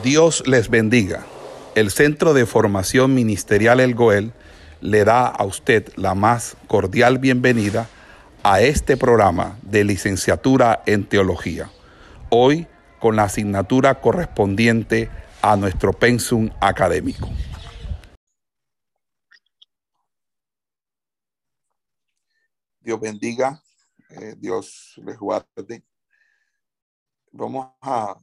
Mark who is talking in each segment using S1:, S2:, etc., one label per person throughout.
S1: Dios les bendiga. El Centro de Formación Ministerial El Goel le da a usted la más cordial bienvenida a este programa de licenciatura en teología. Hoy con la asignatura correspondiente a nuestro pensum académico. Dios bendiga, eh, Dios les guarde. Vamos a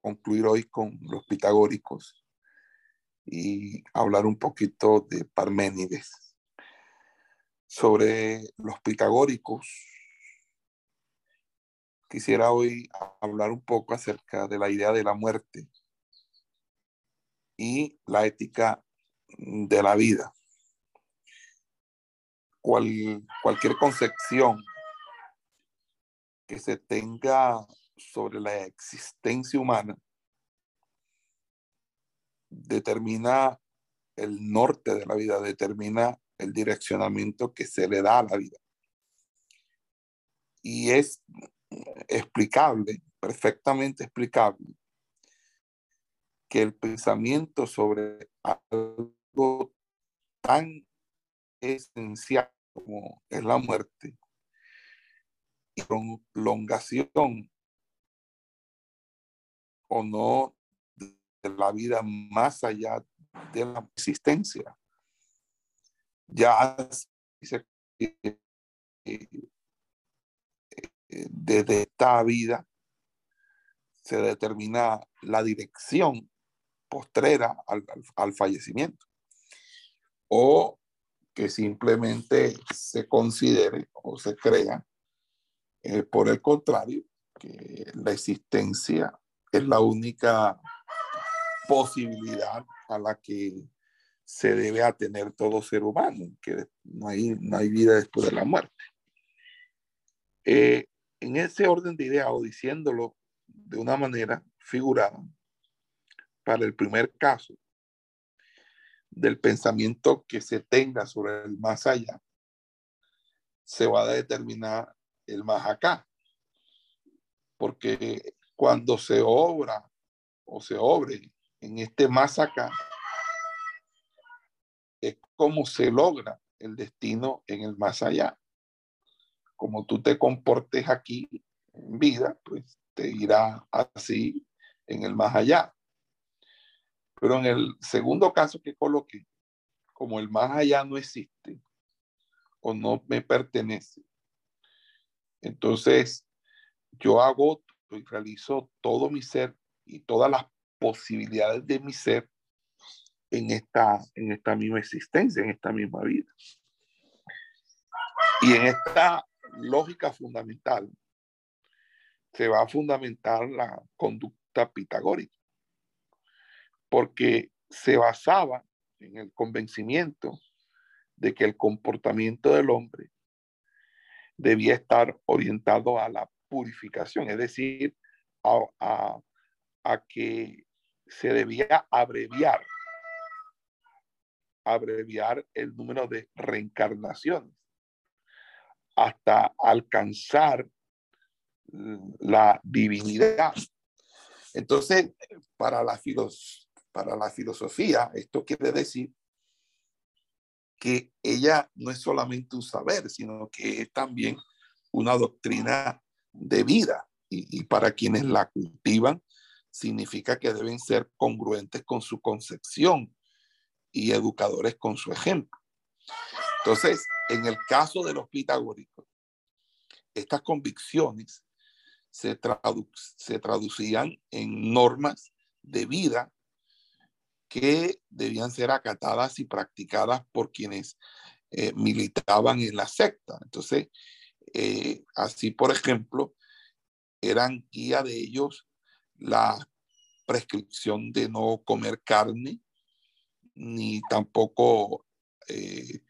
S1: concluir hoy con los pitagóricos y hablar un poquito de Parménides. Sobre los pitagóricos, quisiera hoy hablar un poco acerca de la idea de la muerte y la ética de la vida. Cual, cualquier concepción que se tenga sobre la existencia humana determina el norte de la vida, determina el direccionamiento que se le da a la vida. Y es explicable, perfectamente explicable, que el pensamiento sobre algo tan esencial como es la muerte y prolongación o no de la vida más allá de la existencia. Ya desde esta vida se determina la dirección postrera al, fallecimiento o que simplemente se considere o se crea eh, por el contrario que la existencia es la única posibilidad a la que se debe atener todo ser humano, que no hay, no hay vida después de la muerte. Eh, en ese orden de ideas o diciéndolo de una manera figurada, para el primer caso del pensamiento que se tenga sobre el más allá, se va a determinar el más acá, porque cuando se obra o se obre en este más acá, es como se logra el destino en el más allá. Como tú te comportes aquí en vida, pues te irá así en el más allá. Pero en el segundo caso que coloqué, como el más allá no existe o no me pertenece, entonces yo hago y realizo todo mi ser y todas las posibilidades de mi ser en esta, en esta misma existencia, en esta misma vida. Y en esta lógica fundamental se va a fundamentar la conducta pitagórica, porque se basaba en el convencimiento de que el comportamiento del hombre debía estar orientado a la purificación, es decir, a, que se debía abreviar, abreviar el número de reencarnaciones hasta alcanzar la divinidad. Entonces, para la, para la filosofía, esto quiere decir que ella no es solamente un saber, sino que es también una doctrina de vida y, para quienes la cultivan significa que deben ser congruentes con su concepción y educadores con su ejemplo. Entonces, en el caso de los pitagóricos, estas convicciones se, traducían en normas de vida que debían ser acatadas y practicadas por quienes eh, militaban en la secta. Entonces, eh, así, por ejemplo, eran guía de ellos la prescripción de no comer carne, ni tampoco eh,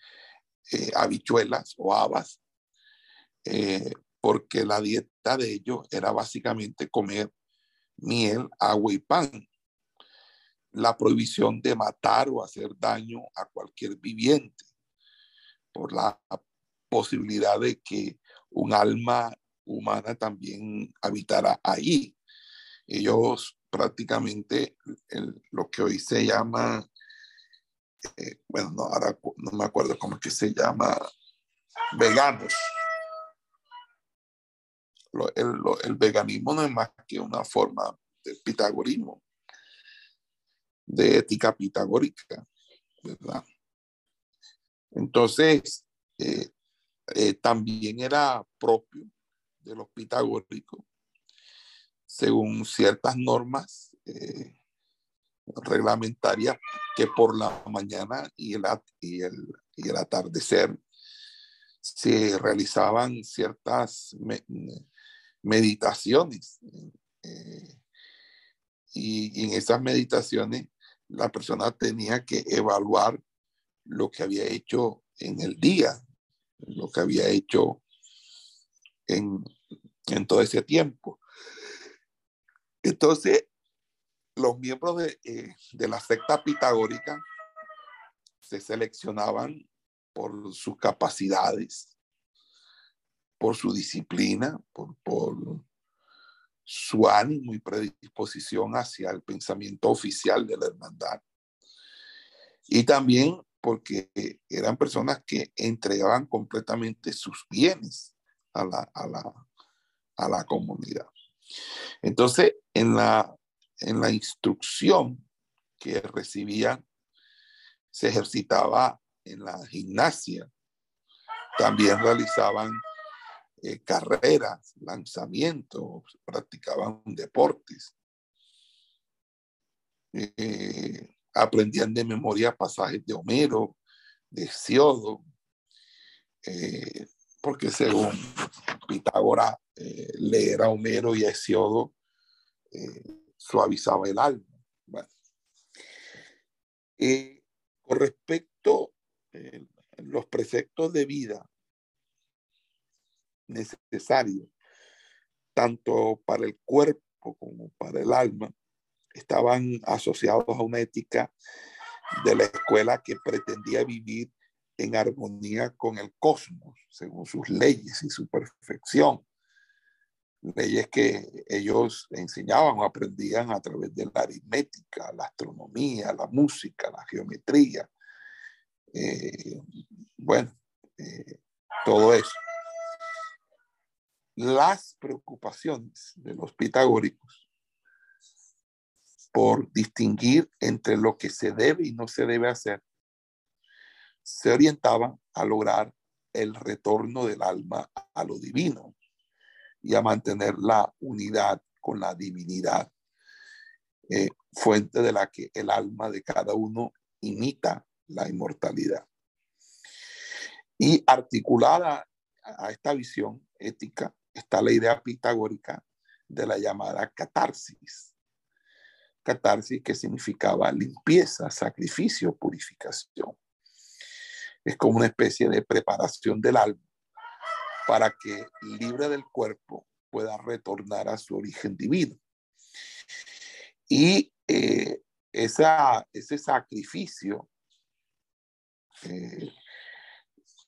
S1: eh, habichuelas o habas, porque la dieta de ellos era básicamente comer miel, agua y pan. La prohibición de matar o hacer daño a cualquier viviente por la posibilidad de que un alma humana también habitará ahí. Ellos prácticamente lo que hoy se llama, eh, bueno, no, ahora no me acuerdo cómo es que se llama, veganos. el, veganismo no es más que una forma de pitagorismo, de ética pitagórica, ¿verdad? Entonces, eh, eh, también era propio de los pitagóricos, según ciertas normas eh, reglamentarias que por la mañana y el, y el, y el atardecer se realizaban ciertas meditaciones. y en esas meditaciones la persona tenía que evaluar lo que había hecho en el día, lo que había hecho en, todo ese tiempo. Entonces, los miembros de, eh, de, la secta pitagórica se seleccionaban por sus capacidades, por su disciplina, por, por su ánimo y predisposición hacia el pensamiento oficial de la hermandad. Y también porque eran personas que entregaban completamente sus bienes a la, a la, comunidad. Entonces, en la, en la instrucción que recibían, se ejercitaba en la gimnasia. También realizaban eh, carreras, lanzamientos, practicaban deportes. Eh, aprendían de memoria pasajes de Homero, de Hesiodo, eh, porque según Pitágoras, leer a Homero y a Hesiodo suavizaba el alma. con respecto a los preceptos de vida necesario, tanto para el cuerpo como para el alma, estaban asociados a una ética de la escuela que pretendía vivir en armonía con el cosmos, según sus leyes y su perfección. Leyes que ellos enseñaban o aprendían a través de la aritmética, la astronomía, la música, la geometría. Eh, bueno, eh, todo eso las preocupaciones de los pitagóricos por distinguir entre lo que se debe y no se debe hacer, se orientaban a lograr el retorno del alma a lo divino y a mantener la unidad con la divinidad, eh, fuente de la que el alma de cada uno imita la inmortalidad. Y articulada a esta visión ética está la idea pitagórica de la llamada catarsis. Catarsis que significaba limpieza, sacrificio, purificación. Es como una especie de preparación del alma para que, libre del cuerpo, pueda retornar a su origen divino. Y eh, ese sacrificio eh,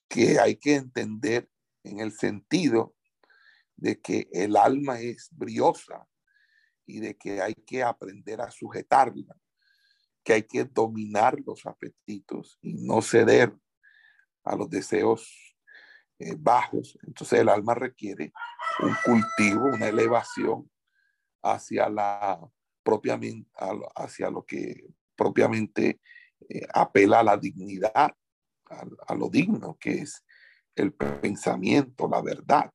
S1: que hay que entender en el sentido de que el alma es briosa y de que hay que aprender a sujetarla, que hay que dominar los apetitos y no ceder a los deseos eh, bajos. Entonces el alma requiere un cultivo, una elevación hacia la propiamente, hacia lo que propiamente eh, apela a la dignidad, a, lo digno, que es el pensamiento, la verdad.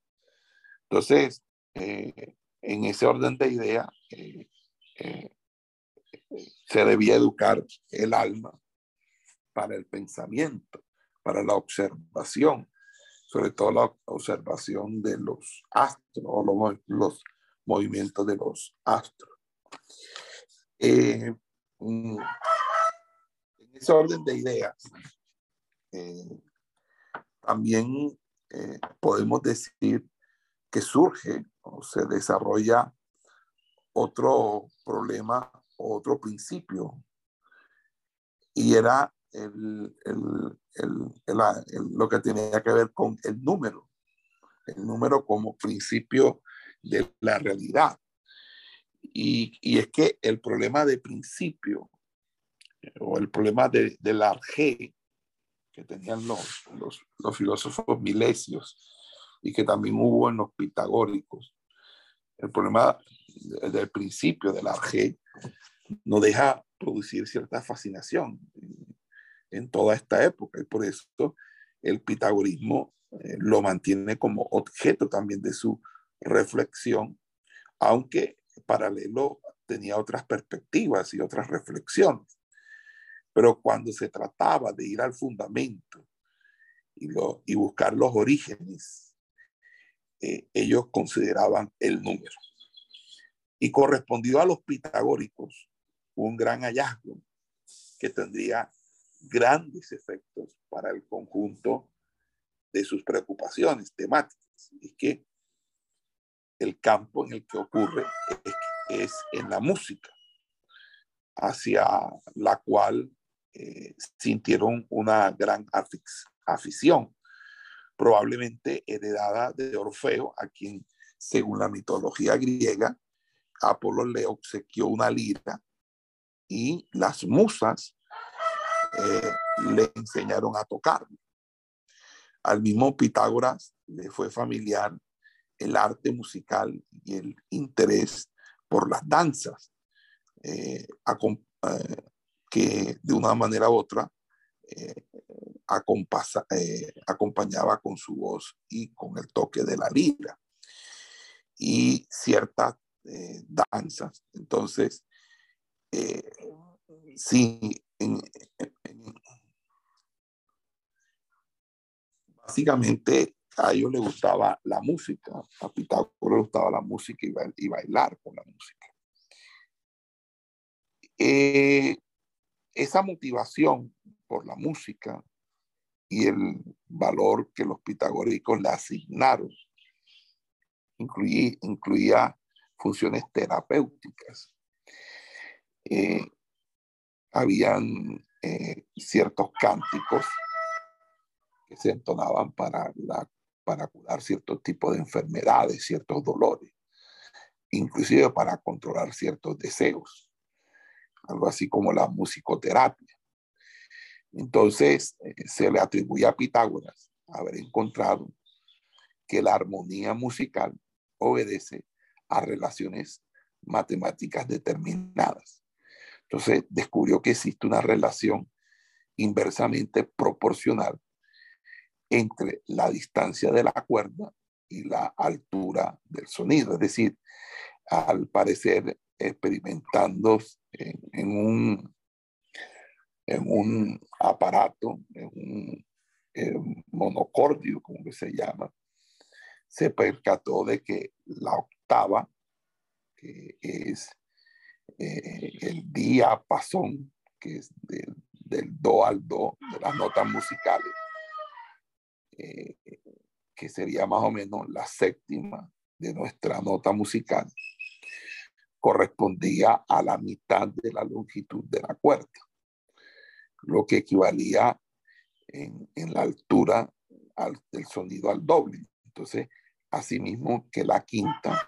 S1: Entonces, eh, en ese orden de ideas, eh, eh, se debía educar el alma para el pensamiento, para la observación, sobre todo la observación de los astros o los, movimientos de los astros. Mm, en ese orden de ideas, también podemos decir que surge o se desarrolla otro problema, otro principio, y era el, lo que tenía que ver con el número, el número como principio de la realidad. Y, y, es que el problema de principio, o el problema de, del arjé que tenían los, los, los, filósofos milesios y que también hubo en los pitagóricos, el problema del principio del arjé no deja producir cierta fascinación en toda esta época y por eso el pitagorismo eh, lo mantiene como objeto también de su reflexión, aunque paralelo tenía otras perspectivas y otras reflexiones. Pero cuando se trataba de ir al fundamento y, lo, y buscar los orígenes, eh, ellos consideraban el número. Y correspondió a los pitagóricos un gran hallazgo que tendría grandes efectos para el conjunto de sus preocupaciones temáticas. Y que el campo en el que ocurre es, en la música, hacia la cual eh, sintieron una gran afición, probablemente heredada de Orfeo, a quien, según la mitología griega, Apolo le obsequió una lira y las musas eh, le enseñaron a tocar. Al mismo Pitágoras le fue familiar el arte musical y el interés por las danzas, eh, eh, que de una manera u otra acompañaba con su voz y con el toque de la lira y ciertas danzas. Entonces, sí, básicamente a ellos les gustaba la música, a Pitágoras le gustaba la música y, bailar con la música. Eh, esa motivación por la música y el valor que los pitagóricos le asignaron incluía, funciones terapéuticas. Eh, habían eh, ciertos cánticos que se entonaban para, para curar ciertos tipos de enfermedades, ciertos dolores, inclusive para controlar ciertos deseos, algo así como la musicoterapia. Entonces eh, se le atribuye a Pitágoras haber encontrado que la armonía musical obedece a relaciones matemáticas determinadas. Entonces descubrió que existe una relación inversamente proporcional entre la distancia de la cuerda y la altura del sonido. Es decir, al parecer experimentando en, un, en un aparato, en un, monocordio, como que se llama, se percató de que la octava, que es eh, el diapasón, que es del do al do, de las notas musicales, eh, que sería más o menos la séptima de nuestra nota musical, correspondía a la mitad de la longitud de la cuerda, lo que equivalía en, la altura del sonido al doble. Entonces, asimismo que la quinta,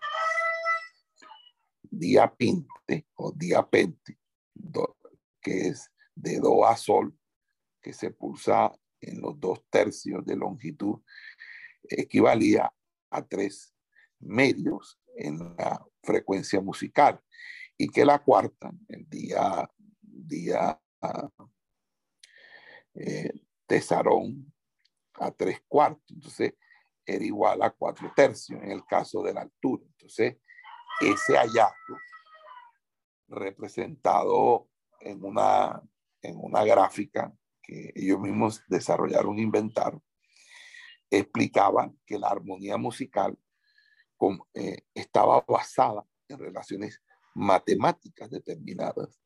S1: diapinte o diapente, que es de do a sol, que se pulsa en los dos tercios de longitud equivalía a tres medios en la frecuencia musical y que la cuarta, el día, día eh, tesarón a tres cuartos, entonces era igual a cuatro tercios en el caso de la altura. Entonces, ese hallazgo representado en una, en una gráfica ellos mismos desarrollaron, inventaron, explicaban que la armonía musical eh, estaba basada en relaciones matemáticas determinadas.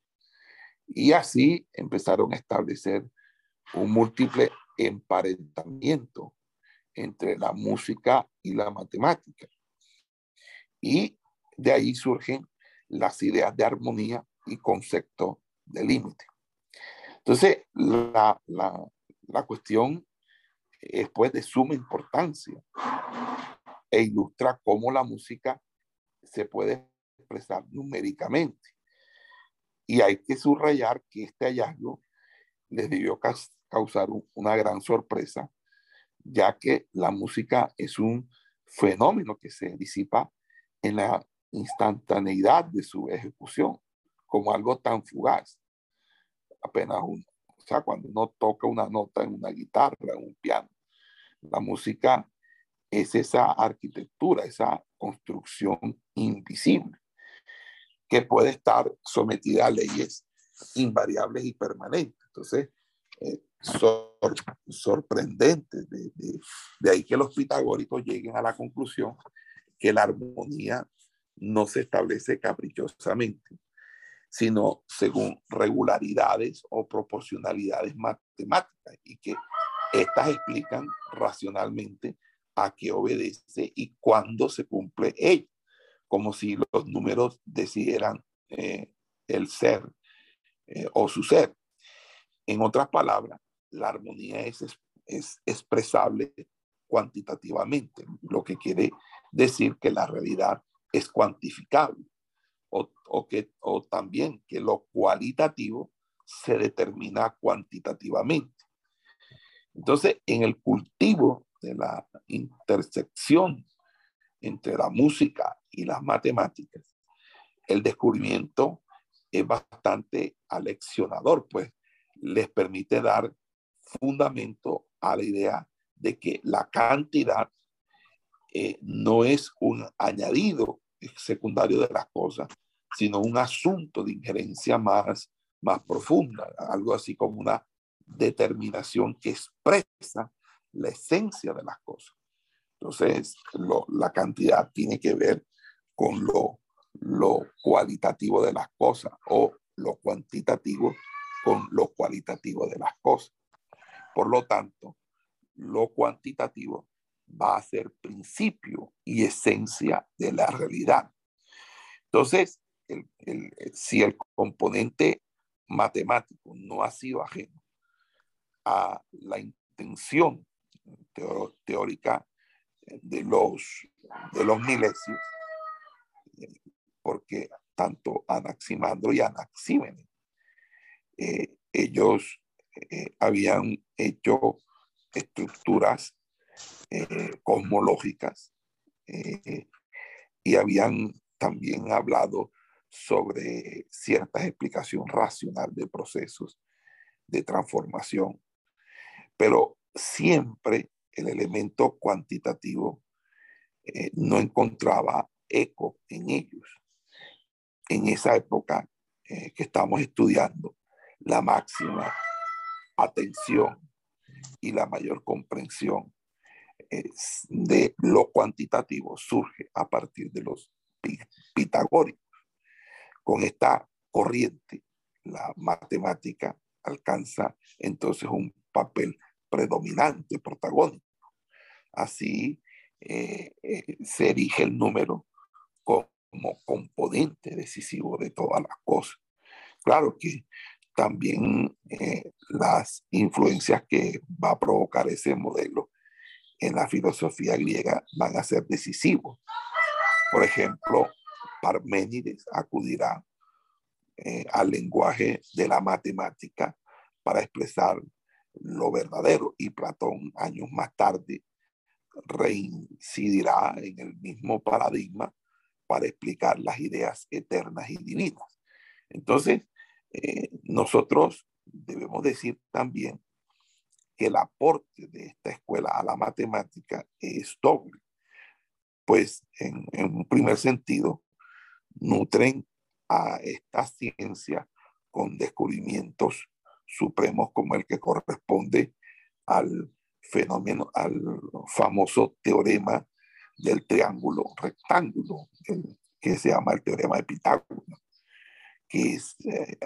S1: Y así empezaron a establecer un múltiple emparentamiento entre la música y la matemática. Y de ahí surgen las ideas de armonía y concepto de límite. Entonces, la, cuestión es pues de suma importancia e ilustra cómo la música se puede expresar numéricamente. Y hay que subrayar que este hallazgo les debió causar una gran sorpresa, ya que la música es un fenómeno que se disipa en la instantaneidad de su ejecución, como algo tan fugaz. Apenas uno, o sea, cuando uno toca una nota en una guitarra, en un piano, la música es esa arquitectura, esa construcción invisible que puede estar sometida a leyes invariables y permanentes. Entonces, eh, sorprendente de, ahí que los pitagóricos lleguen a la conclusión que la armonía no se establece caprichosamente, sino según regularidades o proporcionalidades matemáticas y que estas explican racionalmente a qué obedece y cuándo se cumple ello, como si los números decidieran eh, el ser eh, o su ser. En otras palabras, la armonía es, es expresable cuantitativamente, lo que quiere decir que la realidad es cuantificable o, o, que, o también que lo cualitativo se determina cuantitativamente. Entonces, en el cultivo de la intersección entre la música y las matemáticas, el descubrimiento es bastante aleccionador, pues les permite dar fundamento a la idea de que la cantidad eh, no es un añadido secundario de las cosas, sino un asunto de injerencia más, más profunda, algo así como una determinación que expresa la esencia de las cosas. Entonces, la cantidad tiene que ver con lo, lo cualitativo de las cosas o lo cuantitativo con lo cualitativo de las cosas. Por lo tanto, lo cuantitativo va a ser principio y esencia de la realidad. Entonces, si el componente matemático no ha sido ajeno a la intención teórica de los, de los milesios, porque tanto Anaximandro y Anaxímenes, eh, ellos eh, habían hecho estructuras eh, cosmológicas y habían también hablado sobre ciertas explicación racional de procesos de transformación pero siempre el elemento cuantitativo no encontraba eco en ellos. En esa época que estamos estudiando, la máxima atención y la mayor comprensión de lo cuantitativo surge a partir de los pitagóricos. Con esta corriente, la matemática alcanza entonces un papel predominante, protagónico. Así eh, eh, se erige el número como componente decisivo de todas las cosas. Claro que también eh, las influencias que va a provocar ese modelo en la filosofía griega van a ser decisivos. Por ejemplo, Parménides acudirá al lenguaje de la matemática para expresar lo verdadero y Platón años más tarde reincidirá en el mismo paradigma para explicar las ideas eternas y divinas. Entonces, eh, nosotros debemos decir también que el aporte de esta escuela a la matemática es doble, pues en, un primer sentido, nutren a esta ciencia con descubrimientos supremos como el que corresponde al fenómeno, al famoso teorema del triángulo rectángulo, que se llama el teorema de Pitágoras, que es, eh,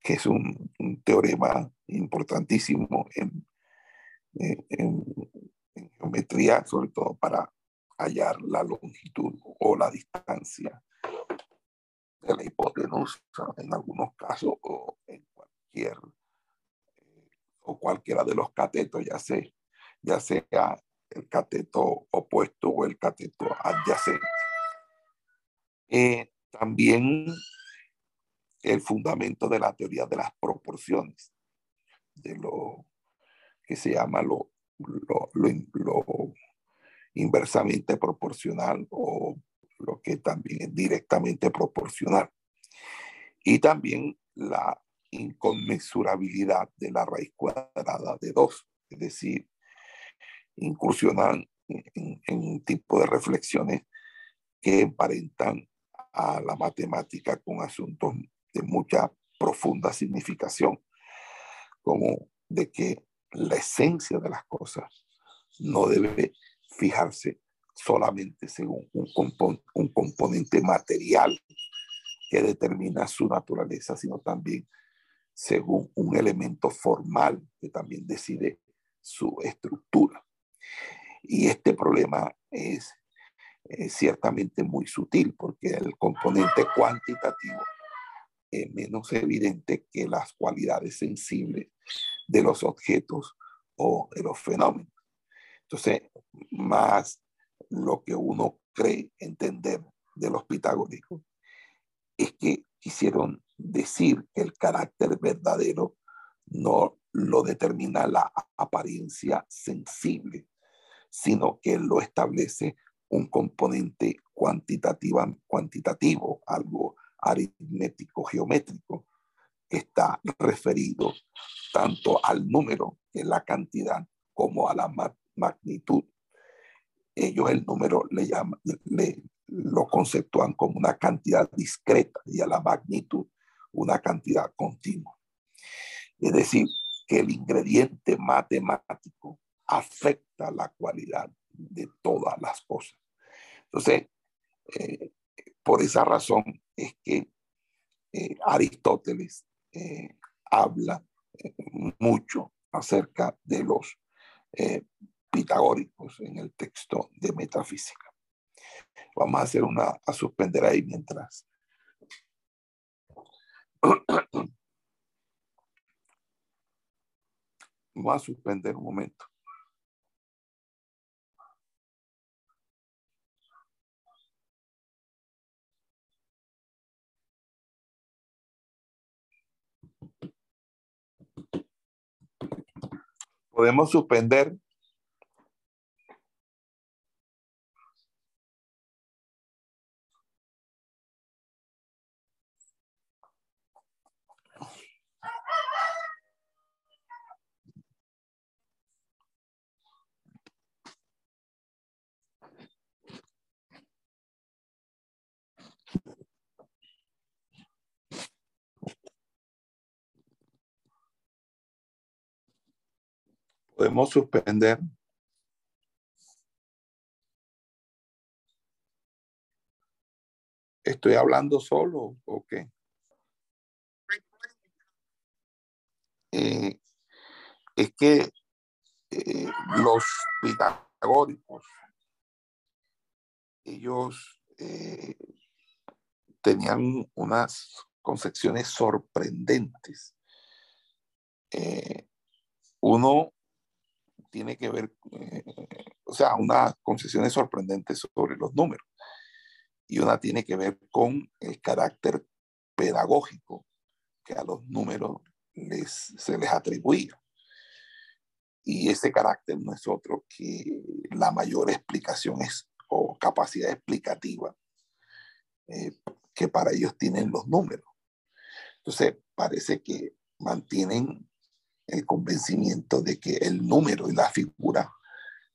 S1: que es un, teorema importantísimo en, en, geometría, sobre todo para hallar la longitud o la distancia de la hipotenusa en algunos casos o en cualquier eh, o cualquiera de los catetos, ya sea, ya sea el cateto opuesto o el cateto adyacente. Eh, también el fundamento de la teoría de las proporciones, de lo que se llama lo, lo, inversamente proporcional o lo que también es directamente proporcional. Y también la inconmensurabilidad de la raíz cuadrada de 2, es decir, incursionan en, en, un tipo de reflexiones que emparentan a la matemática con asuntos de mucha profunda significación, como de que la esencia de las cosas no debe fijarse solamente según un, un componente material que determina su naturaleza, sino también según un elemento formal que también decide su estructura. Y este problema es, es ciertamente muy sutil porque el componente cuantitativo es menos evidente que las cualidades sensibles de los objetos o de los fenómenos. Entonces, más lo que uno cree entender de los pitagóricos es que quisieron decir que el carácter verdadero no lo determina la apariencia sensible, sino que lo establece un componente cuantitativa, cuantitativo, algo aritmético, geométrico, que está referido tanto al número, que es la cantidad, como a la magnitud. Ellos el número le llaman, lo conceptúan como una cantidad discreta y a la magnitud una cantidad continua. Es decir, que el ingrediente matemático afecta la cualidad de todas las cosas. Entonces, eh, por esa razón es que eh, Aristóteles eh, habla mucho acerca de los pitagóricos en el texto de metafísica. Vamos a hacer una, a suspender ahí mientras. Vamos a suspender un momento. Podemos suspender Podemos suspender. ¿Estoy hablando solo o qué? Eh, es que eh, los pitagóricos, ellos eh, tenían unas concepciones sorprendentes. uno tiene que ver, eh, o sea, unas concesiones sorprendentes sobre los números. Y una tiene que ver con el carácter pedagógico que a los números les, se les atribuía. Y ese carácter no es otro que la mayor explicación es, o capacidad explicativa eh, que para ellos tienen los números. Entonces, parece que mantienen el convencimiento de que el número y la figura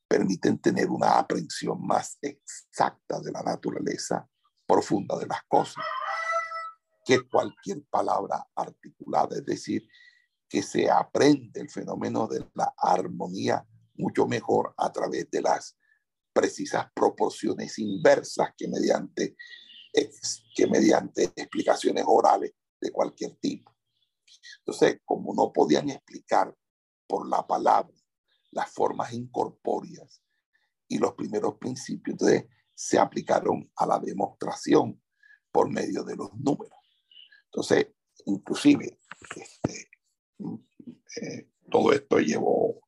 S1: permiten tener una aprehensión más exacta de la naturaleza profunda de las cosas que cualquier palabra articulada, es decir, que se aprende el fenómeno de la armonía mucho mejor a través de las precisas proporciones inversas que mediante, que mediante explicaciones orales de cualquier tipo. Entonces, como no podían explicar por la palabra las formas incorpóreas y los primeros principios, entonces se aplicaron a la demostración por medio de los números. Entonces, inclusive, este, eh, todo esto llevó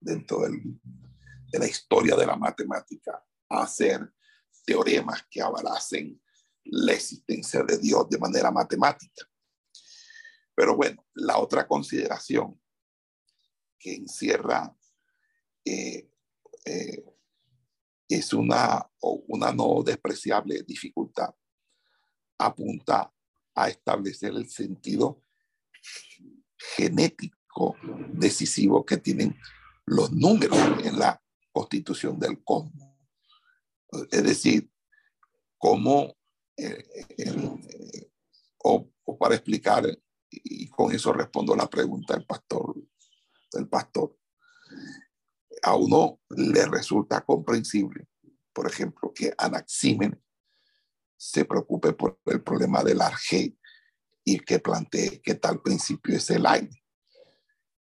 S1: dentro de la historia de la matemática a hacer teoremas que avalasen la existencia de Dios de manera matemática. Pero bueno, la otra consideración que encierra eh, eh, es una, una no despreciable dificultad. Apunta a establecer el sentido genético decisivo que tienen los números en la constitución del cosmos. Es decir, cómo, eh, o, o, para explicar, y con eso respondo la pregunta del pastor, del pastor, a uno le resulta comprensible, por ejemplo, que Anaxímenes se preocupe por el problema del arge y que plantee que tal principio es el aire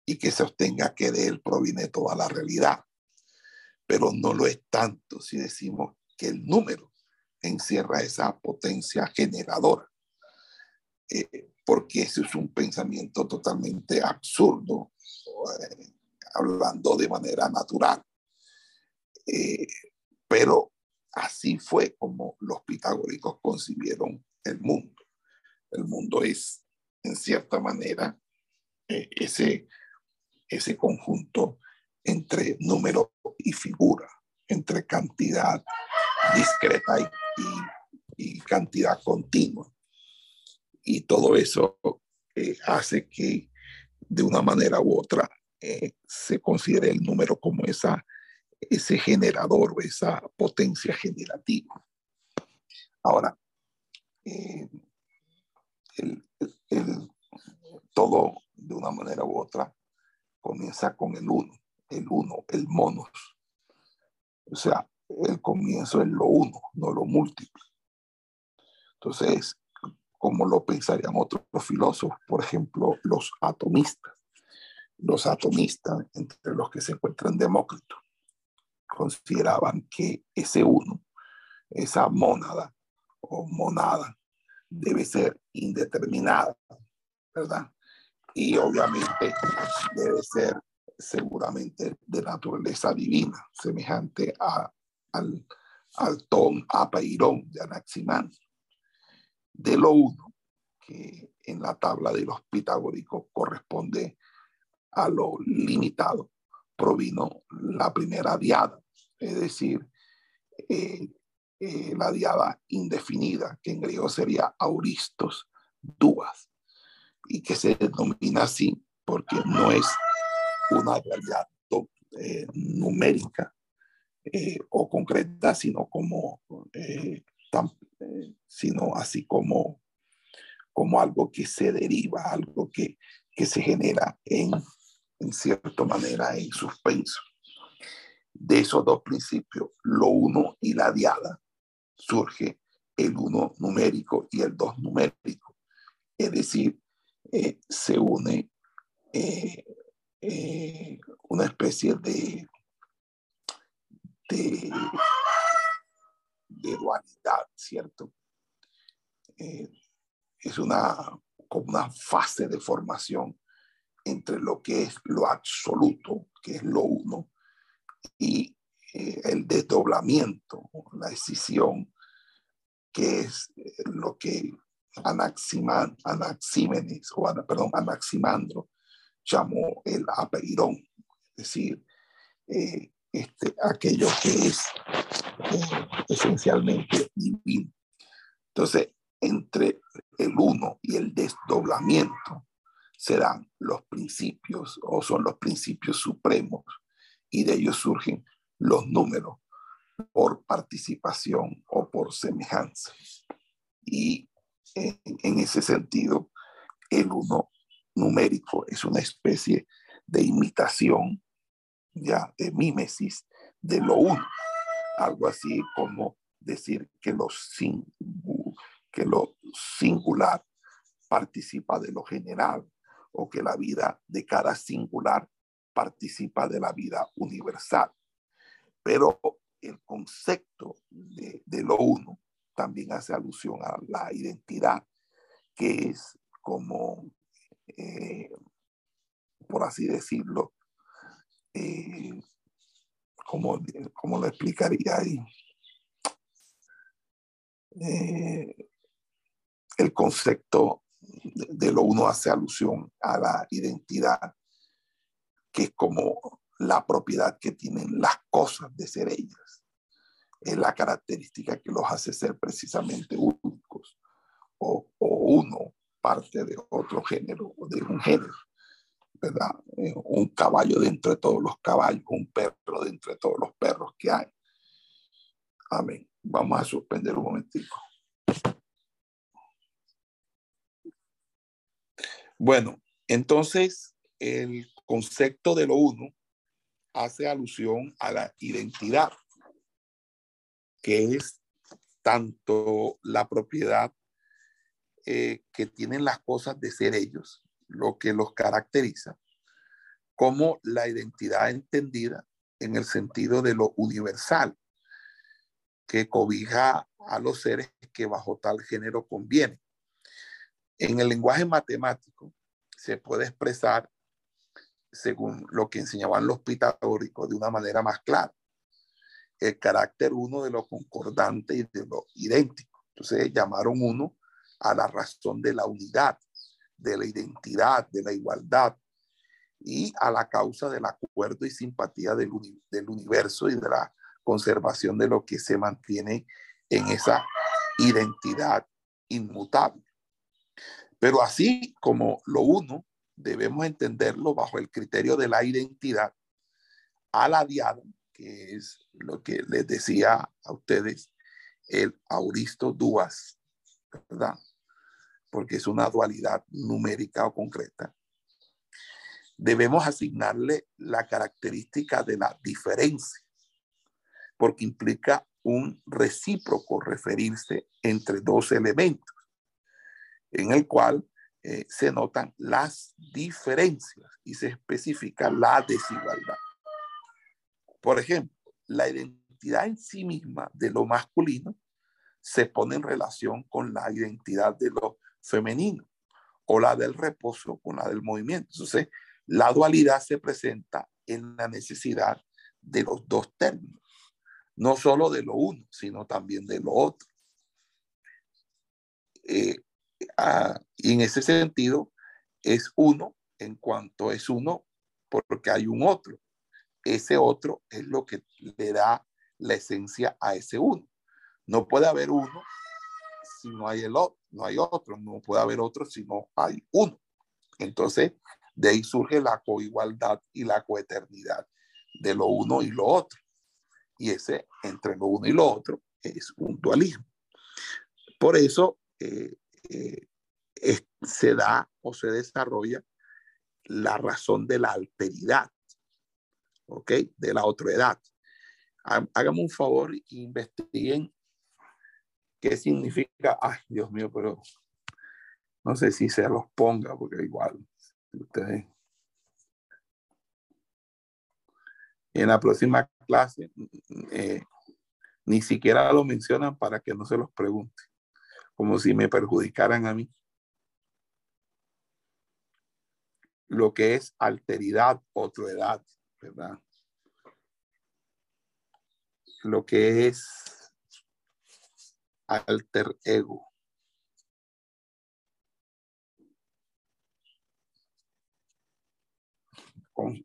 S1: y que se obtenga que de él proviene toda la realidad. Pero no lo es tanto si decimos que el número encierra esa potencia generadora, eh, porque ese es un pensamiento totalmente absurdo, eh, hablando de manera natural. Eh, pero así fue como los pitagóricos concibieron el mundo. El mundo es, en cierta manera, ese, ese conjunto entre número y figura, entre cantidad discreta y, cantidad continua. Y todo eso eh, hace que de una manera u otra eh, se considere el número como esa, ese generador o esa potencia generativa. Ahora, eh, todo de una manera u otra comienza con el uno, el uno, el monos. O sea, el comienzo es lo uno, no lo múltiple. Entonces, como lo pensarían otros filósofos, por ejemplo, los atomistas. Los atomistas, entre los que se encuentran Demócrito, consideraban que ese uno, esa mónada o monada, debe ser indeterminada, ¿verdad? Y obviamente debe ser seguramente de naturaleza divina, semejante a al, al ton apairón de Anaximán. De lo uno, que en la tabla de los pitagóricos corresponde a lo limitado, provino la primera diada, es decir, eh, eh, la diada indefinida, que en griego sería auristos duas, y que se denomina así porque no es una realidad eh, numérica, o concreta, sino como sino así como, como algo que se deriva, algo que, que se genera en, en cierta manera en suspenso. De esos dos principios, lo uno y la diada, surge el uno numérico y el dos numérico. Es decir, se une una especie de de, dualidad, ¿cierto? Eh, es una, como una fase de formación entre lo que es lo absoluto, que es lo uno, y eh, el desdoblamiento, la decisión, que es eh, lo que Anaximan, Anaxímenes, o perdón, Anaximandro llamó el apeirón, es decir, este, aquello que es esencialmente divino. Entonces, entre el uno y el desdoblamiento serán los principios o son los principios supremos y de ellos surgen los números por participación o por semejanza. Y en, en ese sentido, el uno numérico es una especie de imitación ya de mímesis de lo uno. Algo así como decir que lo, que lo singular participa de lo general o que la vida de cada singular participa de la vida universal. Pero el concepto de, lo uno también hace alusión a la identidad, que es como, eh, por así decirlo, eh, ¿cómo, lo explicaría ahí? eh, el concepto de, lo uno hace alusión a la identidad, que es como la propiedad que tienen las cosas de ser ellas. Es la característica que los hace ser precisamente únicos o, uno parte de otro género o de un género. Eh, un caballo dentro de todos los caballos, un perro dentro de todos los perros que hay. Amén. Vamos a suspender un momentico. Bueno, entonces el concepto de lo uno hace alusión a la identidad, que es tanto la propiedad eh, que tienen las cosas de ser ellos, lo que los caracteriza, como la identidad entendida en el sentido de lo universal, que cobija a los seres que bajo tal género conviene. En el lenguaje matemático se puede expresar según lo que enseñaban los pitagóricos de una manera más clara. El carácter uno de lo concordante y de lo idéntico. Entonces llamaron uno a la razón de la unidad, de la identidad, de la igualdad y a la causa del acuerdo y simpatía del, universo y de la conservación de lo que se mantiene en esa identidad inmutable. Pero así como lo uno, debemos entenderlo bajo el criterio de la identidad a la diada, que es lo que les decía a ustedes, el auristo duas, ¿verdad? Porque es una dualidad numérica o concreta. Debemos asignarle la característica de la diferencia, porque implica un recíproco referirse entre dos elementos en el cual eh, se notan las diferencias y se especifica la desigualdad. Por ejemplo, la identidad en sí misma de lo masculino se pone en relación con la identidad de lo femenino o la del reposo con la del movimiento. Entonces, la dualidad se presenta en la necesidad de los dos términos, no solo de lo uno, sino también de lo otro. Eh, y en ese sentido, es uno en cuanto es uno porque hay un otro. Ese otro es lo que le da la esencia a ese uno. No puede haber uno si no hay el otro, no hay otro, no puede haber otro si no hay uno. Entonces, de ahí surge la coigualdad y la coeternidad de lo uno y lo otro. Y ese entre lo uno y lo otro es un dualismo. Por eso, eh, eh, se da o se desarrolla la razón de la alteridad, ¿ok? De la otra edad. Hágame un favor e investiguen qué significa, ay, Dios mío, pero no sé si se los ponga, porque igual, ustedes. En la próxima clase, eh, ni siquiera lo mencionan para que no se los pregunte como si me perjudicaran a mí. Lo que es alteridad, edad, ¿verdad? Lo que es alter ego.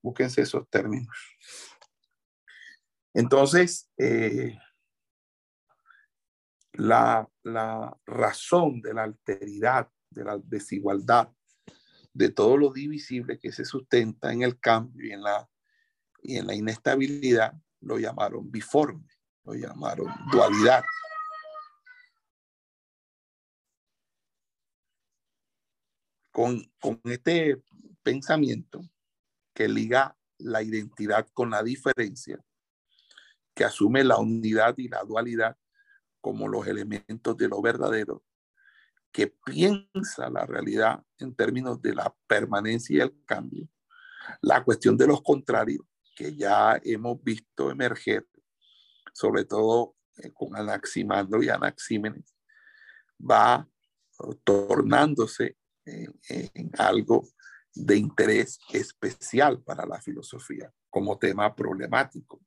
S1: Búsquense esos términos. Entonces, eh, la, razón de la alteridad, de la desigualdad, de todo lo divisible que se sustenta en el cambio y en la, y en la inestabilidad, lo llamaron biforme, lo llamaron dualidad. Con, este pensamiento que liga la identidad con la diferencia, que asume la unidad y la dualidad como los elementos de lo verdadero, que piensa la realidad en términos de la permanencia y el cambio. La cuestión de los contrarios, que ya hemos visto emerger, sobre todo eh, con Anaximandro y Anaxímenes, va tornándose en algo de interés especial para la filosofía como tema problemático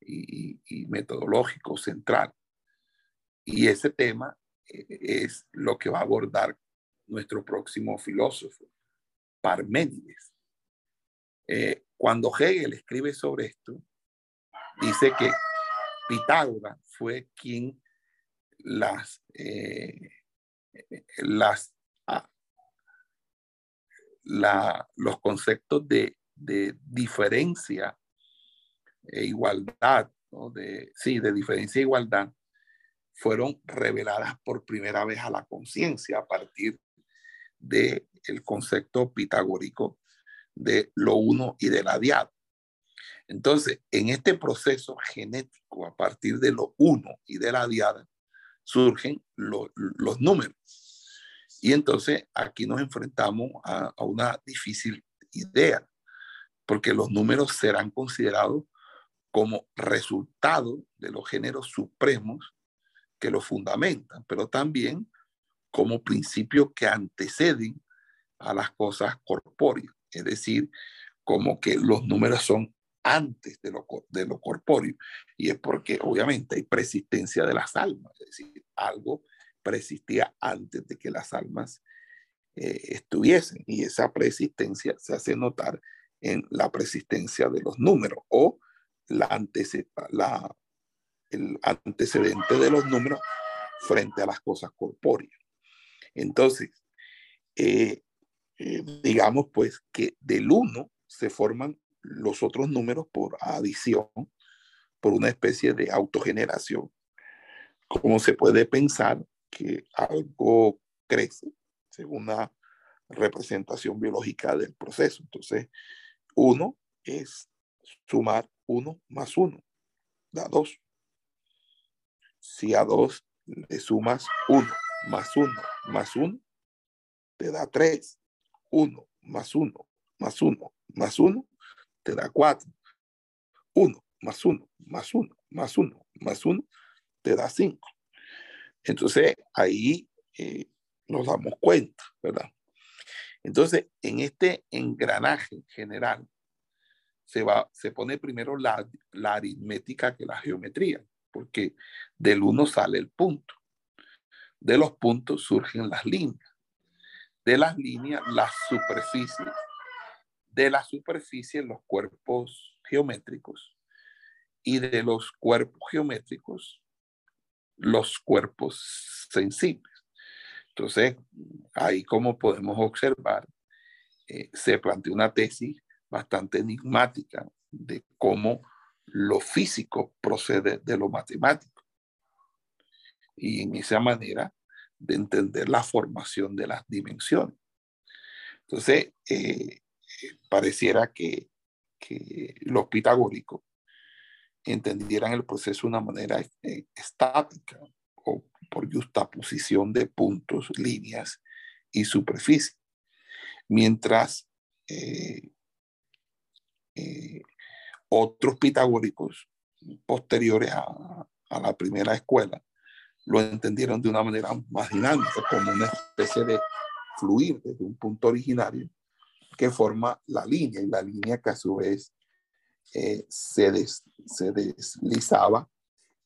S1: y metodológico central. Y ese tema eh, es lo que va a abordar nuestro próximo filósofo, Parménides. Eh, cuando Hegel escribe sobre esto, dice que Pitágoras fue quien las, eh, las los conceptos de, diferencia e igualdad, de, sí, de diferencia e igualdad, fueron reveladas por primera vez a la conciencia a partir del el concepto pitagórico de lo uno y de la diada. Entonces, en este proceso genético, a partir de lo uno y de la diada, surgen los números. Y entonces aquí nos enfrentamos a, una difícil idea, porque los números serán considerados como resultado de los géneros supremos que lo fundamentan, pero también como principios que anteceden a las cosas corpóreas, es decir, como que los números son antes de lo, de lo corpóreo, y es porque obviamente hay persistencia de las almas, es decir, algo persistía antes de que las almas eh, estuviesen, y esa persistencia se hace notar en la persistencia de los números o la, la el antecedente de los números frente a las cosas corpóreas. Entonces, eh, eh, digamos pues que del 1 se forman los otros números por adición, por una especie de autogeneración. Como se puede pensar que algo crece según una representación biológica del proceso. Entonces, 1 es sumar 1 más 1, da 2. Si a 2 le sumas 1 más 1 más 1, te da 3. 1 más 1 más 1 más 1 te da 4. 1 más 1 más 1 más 1 más 1 te da 5. Entonces ahí eh, nos damos cuenta, ¿verdad? Entonces, en este engranaje general, se, va, se pone primero la, la aritmética que la geometría, porque del 1 sale el punto. De los puntos surgen las líneas. De las líneas, las superficies de la superficie los cuerpos geométricos y de los cuerpos geométricos los cuerpos sensibles. Entonces, ahí como podemos observar, eh, se plantea una tesis bastante enigmática de cómo lo físico procede de lo matemático. Y en esa manera de entender la formación de las dimensiones. Entonces, eh, pareciera que, los pitagóricos entendieran el proceso de una manera eh, estática o por justaposición de puntos, líneas y superficie. Mientras eh, eh, otros pitagóricos posteriores a, a, la primera escuela lo entendieron de una manera más dinámica, como una especie de fluir desde un punto originario que forma la línea y la línea que a su vez eh, se, deslizaba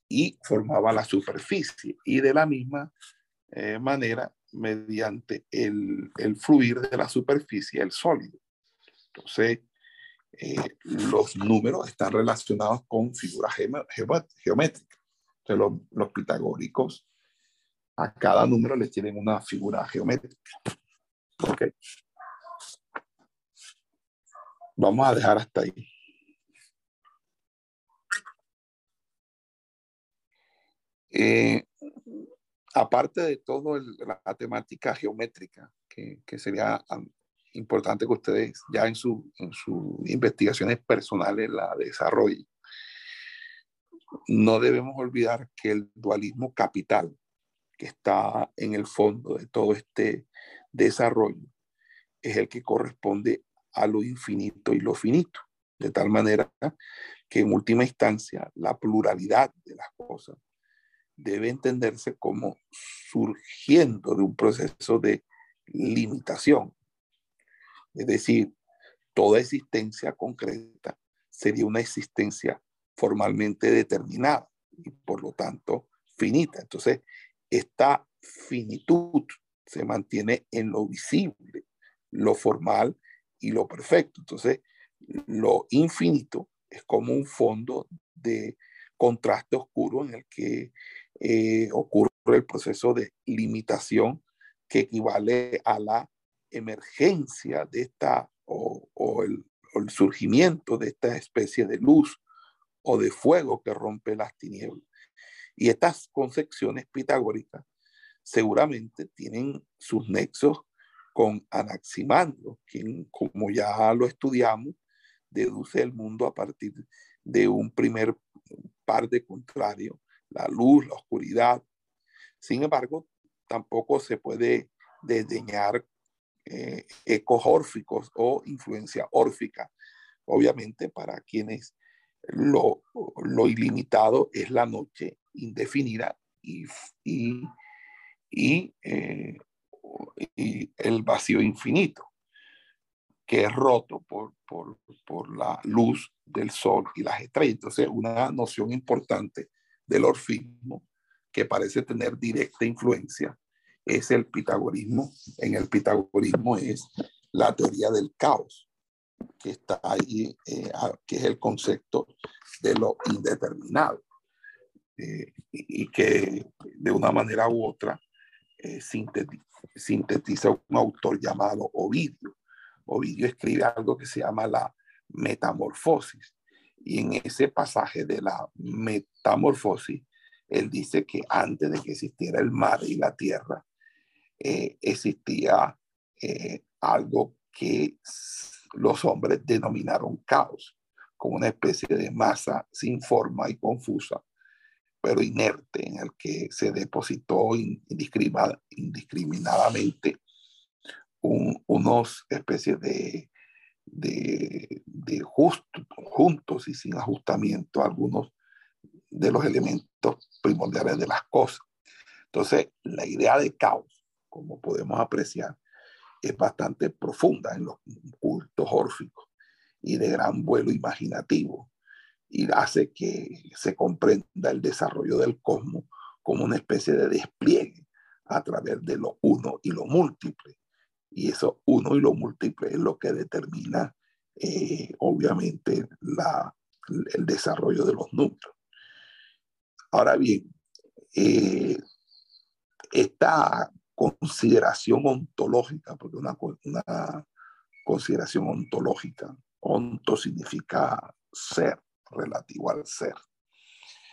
S1: y formaba la superficie y de la misma eh, manera mediante el, fluir de la superficie el sólido. Entonces, eh, los números están relacionados con figuras geométricas. Entonces, los, los pitagóricos a cada número le tienen una figura geométrica. Okay. Vamos a dejar hasta ahí. Eh, aparte de todo la temática geométrica, que, sería importante que ustedes ya en, sus investigaciones personales la desarrollen, no debemos olvidar que el dualismo capital que está en el fondo de todo este desarrollo es el que corresponde a lo infinito y lo finito, de tal manera que en última instancia la pluralidad de las cosas debe entenderse como surgiendo de un proceso de limitación. Es decir, toda existencia concreta sería una existencia formalmente determinada y por lo tanto finita. Entonces, esta finitud se mantiene en lo visible, lo formal y lo perfecto. Entonces, lo infinito es como un fondo de contraste oscuro en el que eh, ocurre el proceso de limitación que equivale a la emergencia de esta o, el, surgimiento de esta especie de luz o de fuego que rompe las tinieblas. Y estas concepciones pitagóricas seguramente tienen sus nexos con Anaximandro, quien, como ya lo estudiamos, deduce el mundo a partir de un primer par de contrarios, la luz, la oscuridad. Sin embargo, tampoco se puede desdeñar eh, ecos órficos o influencia órfica. Obviamente, para quienes lo, lo ilimitado es la noche indefinida y, eh, y el vacío infinito, que es roto por, por, por, la luz del sol y las estrellas. Entonces, una noción importante del orfismo que parece tener directa influencia es el pitagorismo. En el pitagorismo es la teoría del caos, que está ahí, eh, que es el concepto de lo indeterminado, eh, y, que de una manera u otra eh, sintetiza un autor llamado Ovidio. Ovidio escribe algo que se llama la metamorfosis, y en ese pasaje de la metamorfosis, él dice que antes de que existiera el mar y la tierra, eh, existía eh, algo que los hombres denominaron caos, como una especie de masa sin forma y confusa, pero inerte, en el que se depositó indiscriminadamente unos especies de, de, de juntos y sin ajustamiento algunos de los elementos primordiales de las cosas. Entonces, la idea de caos como podemos apreciar, es bastante profunda en los cultos órficos y de gran vuelo imaginativo y hace que se comprenda el desarrollo del cosmos como una especie de despliegue a través de lo uno y lo múltiple. Y eso uno y lo múltiple es lo que determina, eh, obviamente, la, el desarrollo de los números. Ahora bien, eh, esta consideración ontológica, porque una, una consideración ontológica, onto significa ser, relativo al ser.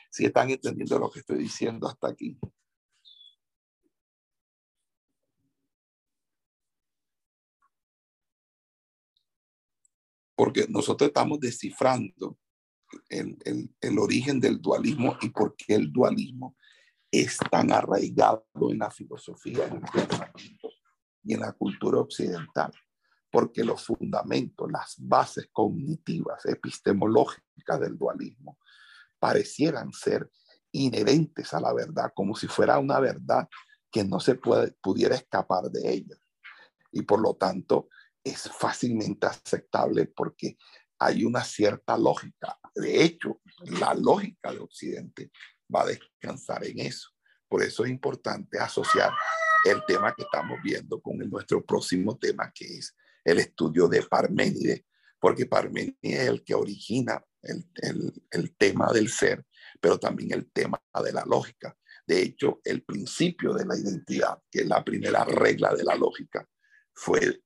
S1: Si están entendiendo lo que estoy diciendo hasta aquí. Porque nosotros estamos descifrando el, el, el origen del dualismo y por qué el dualismo es tan arraigado en la filosofía, en y en la cultura occidental, porque los fundamentos, las bases cognitivas, epistemológicas del dualismo, parecieran ser inherentes a la verdad, como si fuera una verdad que no se puede, pudiera escapar de ella. Y por lo tanto, es fácilmente aceptable porque hay una cierta lógica. De hecho, la lógica de Occidente va a descansar en eso. Por eso es importante asociar el tema que estamos viendo con nuestro próximo tema, que es el estudio de Parménides, porque Parménides es el que origina el, el, el tema del ser, pero también el tema de la lógica. De hecho, el principio de la identidad, que es la primera regla de la lógica, fue,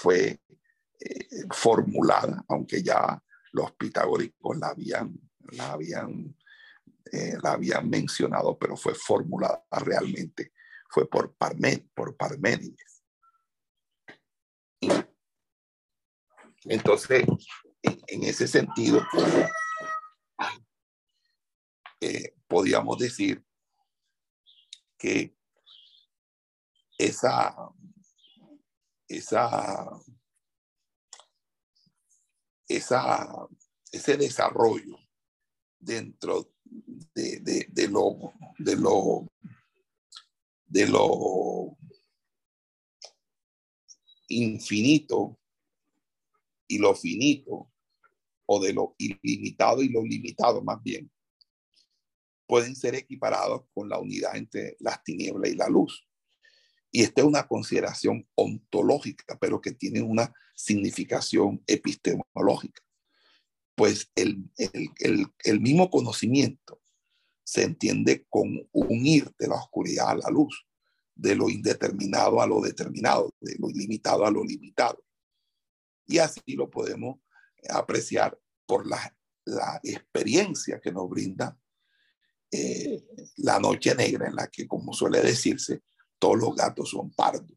S1: fue eh, formulada, aunque ya los pitagóricos la habían, la habían eh, la habían mencionado, pero fue formulada realmente, fue por, por Parménides. Entonces, en, ese sentido, eh, podríamos decir que esa, esa, esa, ese desarrollo dentro de, de, de, lo, de lo, de lo infinito y lo finito, o de lo ilimitado y lo limitado más bien, pueden ser equiparados con la unidad entre las tinieblas y la luz. Y esta es una consideración ontológica, pero que tiene una significación epistemológica. Pues el, el, el, mismo conocimiento se entiende con unir de la oscuridad a la luz, de lo indeterminado a lo determinado, de lo ilimitado a lo limitado. Y así lo podemos apreciar por la, la experiencia que nos brinda eh, la noche negra en la que, como suele decirse, todos los gatos son pardos.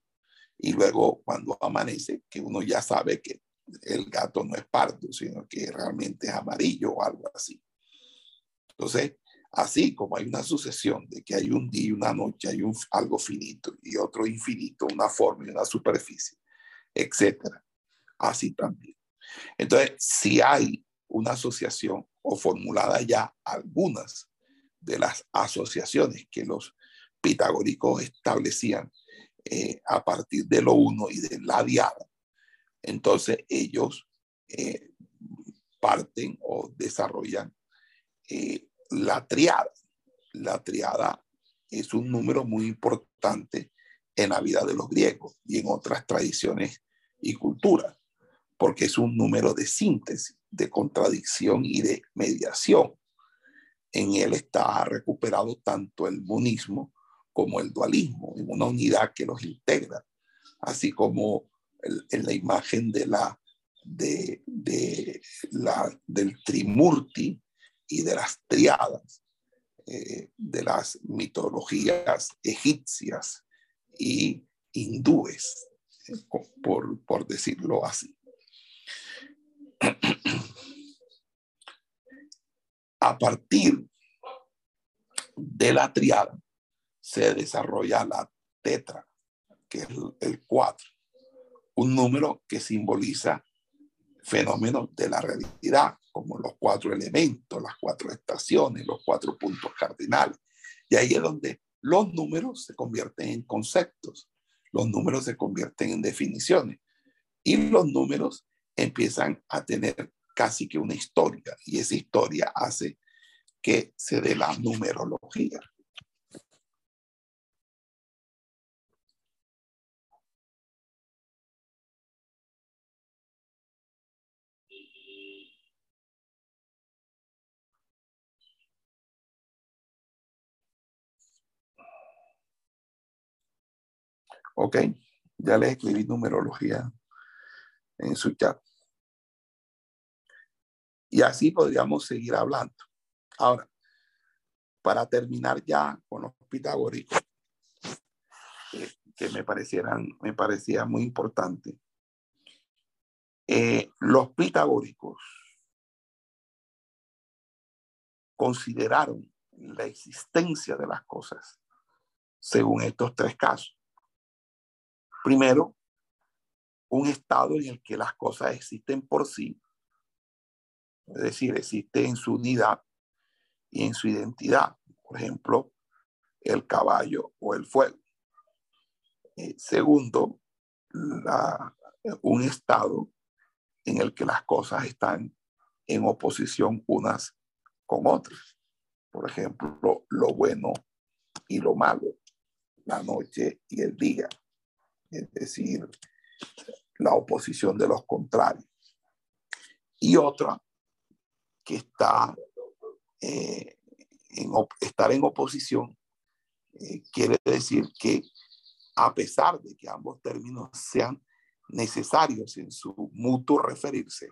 S1: Y luego cuando amanece, que uno ya sabe que el gato no es pardo, sino que realmente es amarillo o algo así. Entonces, así como hay una sucesión de que hay un día y una noche, hay un, algo finito y otro infinito, una forma y una superficie, etcétera. Así también. Entonces, si hay una asociación o formulada ya algunas de las asociaciones que los pitagóricos establecían eh, a partir de lo uno y de la diada. Entonces ellos eh, parten o desarrollan eh, la triada. La triada es un número muy importante en la vida de los griegos y en otras tradiciones y culturas, porque es un número de síntesis, de contradicción y de mediación. En él está recuperado tanto el monismo como el dualismo, en una unidad que los integra, así como en la imagen de la, de, de la, del trimurti y de las triadas, eh, de las mitologías egipcias y hindúes, por, por decirlo así. A partir de la triada, se desarrolla la tetra, que es el 4, un número que simboliza fenómenos de la realidad, como los cuatro elementos, las cuatro estaciones, los cuatro puntos cardinales. Y ahí es donde los números se convierten en conceptos, los números se convierten en definiciones y los números empiezan a tener casi que una historia y esa historia hace que se dé la numerología. Ok, ya les escribí numerología en su chat. Y así podríamos seguir hablando. Ahora, para terminar ya con los pitagóricos, eh, que me parecieran, me parecía muy importante. Eh, los pitagóricos consideraron la existencia de las cosas según estos tres casos. Primero, un estado en el que las cosas existen por sí, es decir, existen en su unidad y en su identidad. Por ejemplo, el caballo o el fuego. Eh, segundo, un estado en el que las cosas están en oposición unas con otras. Por ejemplo, lo bueno y lo malo, la noche y el día, es decir, la oposición de los contrarios. Y otra que está eh, en estar en oposición eh, quiere decir que a pesar de que ambos términos sean necesarios en su mutuo referirse,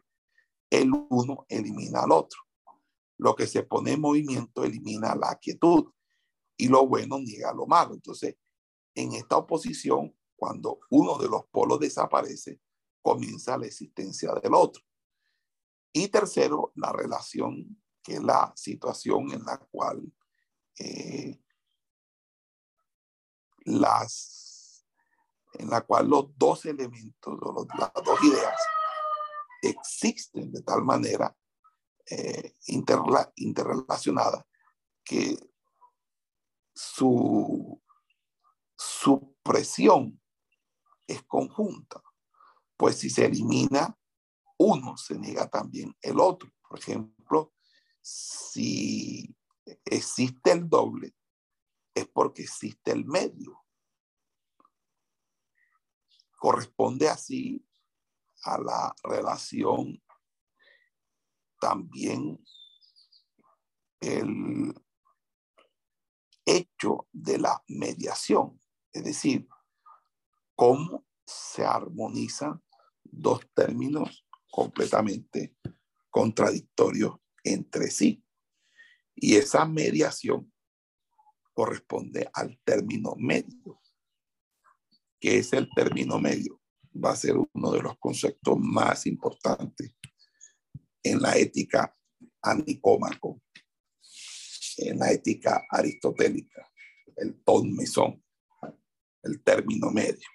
S1: el uno elimina al otro. Lo que se pone en movimiento elimina la quietud y lo bueno niega lo malo. Entonces, en esta oposición cuando uno de los polos desaparece, comienza la existencia del otro. Y tercero, la relación, que es la situación en la cual eh, las en la cual los dos elementos, o las dos ideas existen de tal manera eh, interrelacionada que su, su presión es conjunta, pues si se elimina uno, se niega también el otro. Por ejemplo, si existe el doble, es porque existe el medio. Corresponde así a la relación también el hecho de la mediación, es decir, cómo se armonizan dos términos completamente contradictorios entre sí. Y esa mediación corresponde al término medio. que es el término medio? Va a ser uno de los conceptos más importantes en la ética anicómaco, en la ética aristotélica, el ton mesón, el término medio.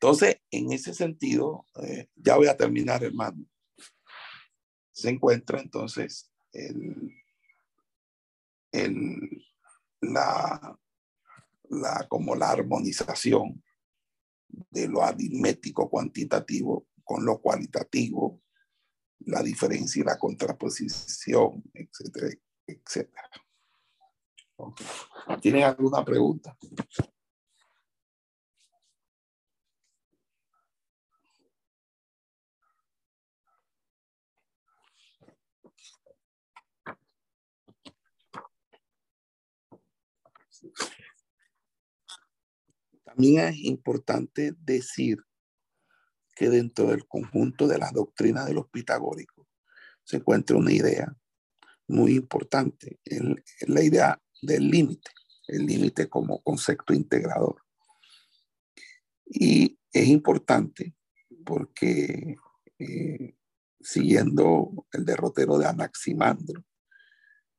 S1: Entonces, en ese sentido, eh, ya voy a terminar, hermano. Se encuentra entonces el, el, la, la, como la armonización de lo aritmético cuantitativo con lo cualitativo, la diferencia y la contraposición, etcétera, etcétera. ¿Tienen alguna pregunta? También es importante decir que dentro del conjunto de las doctrinas de los pitagóricos se encuentra una idea muy importante, la idea del límite, el límite como concepto integrador. Y es importante porque eh, siguiendo el derrotero de Anaximandro,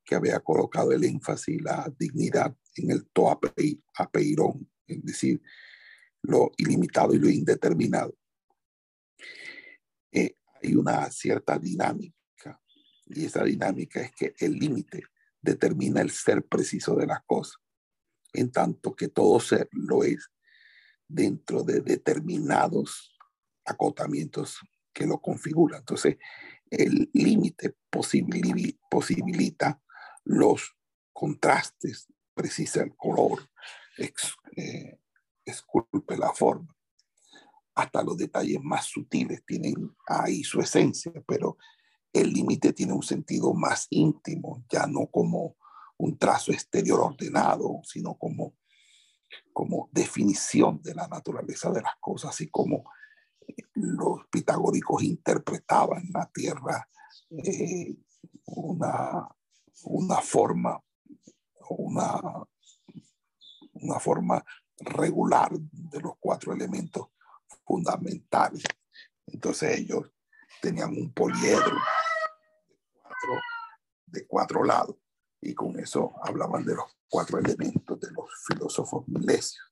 S1: que había colocado el énfasis, la dignidad en el to apeirón, es decir, lo ilimitado y lo indeterminado. Eh, hay una cierta dinámica y esa dinámica es que el límite determina el ser preciso de las cosas, en tanto que todo ser lo es dentro de determinados acotamientos que lo configuran. Entonces, el límite posibilita los contrastes, precisa el color, eh, esculpe la forma. Hasta los detalles más sutiles tienen ahí su esencia, pero el límite tiene un sentido más íntimo, ya no como un trazo exterior ordenado, sino como, como definición de la naturaleza de las cosas, así como eh, los pitagóricos interpretaban la tierra eh, una, una forma, una, una forma regular de los cuatro elementos fundamentales. Entonces ellos tenían un poliedro de cuatro, lados y con eso hablaban de los cuatro elementos de los filósofos milesios.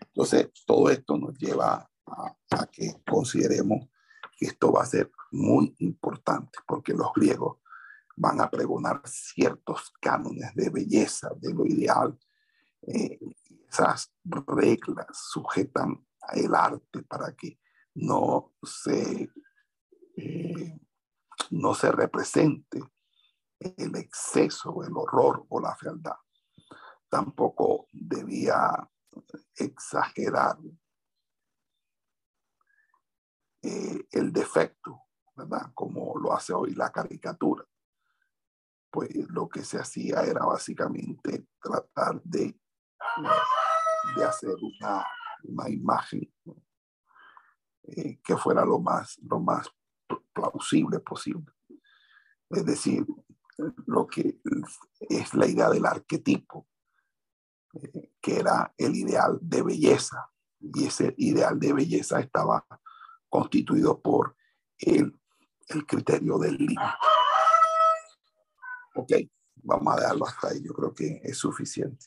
S1: Entonces, todo esto nos lleva a, a, que consideremos que esto va a ser muy importante porque los griegos van a pregonar ciertos cánones de belleza, de lo ideal, esas reglas sujetan el arte para que no se, eh, no se represente el exceso, el horror o la fealdad. Tampoco debía exagerar eh, el defecto, ¿verdad? Como lo hace hoy la caricatura. Pues lo que se hacía era básicamente tratar de de hacer una, una imagen eh, que fuera lo más, lo más plausible posible. Es decir, lo que es la idea del arquetipo, eh, que era el ideal de belleza, y ese ideal de belleza estaba constituido por el, el criterio del límite. Ok, vamos a dejarlo hasta ahí, yo creo que es suficiente.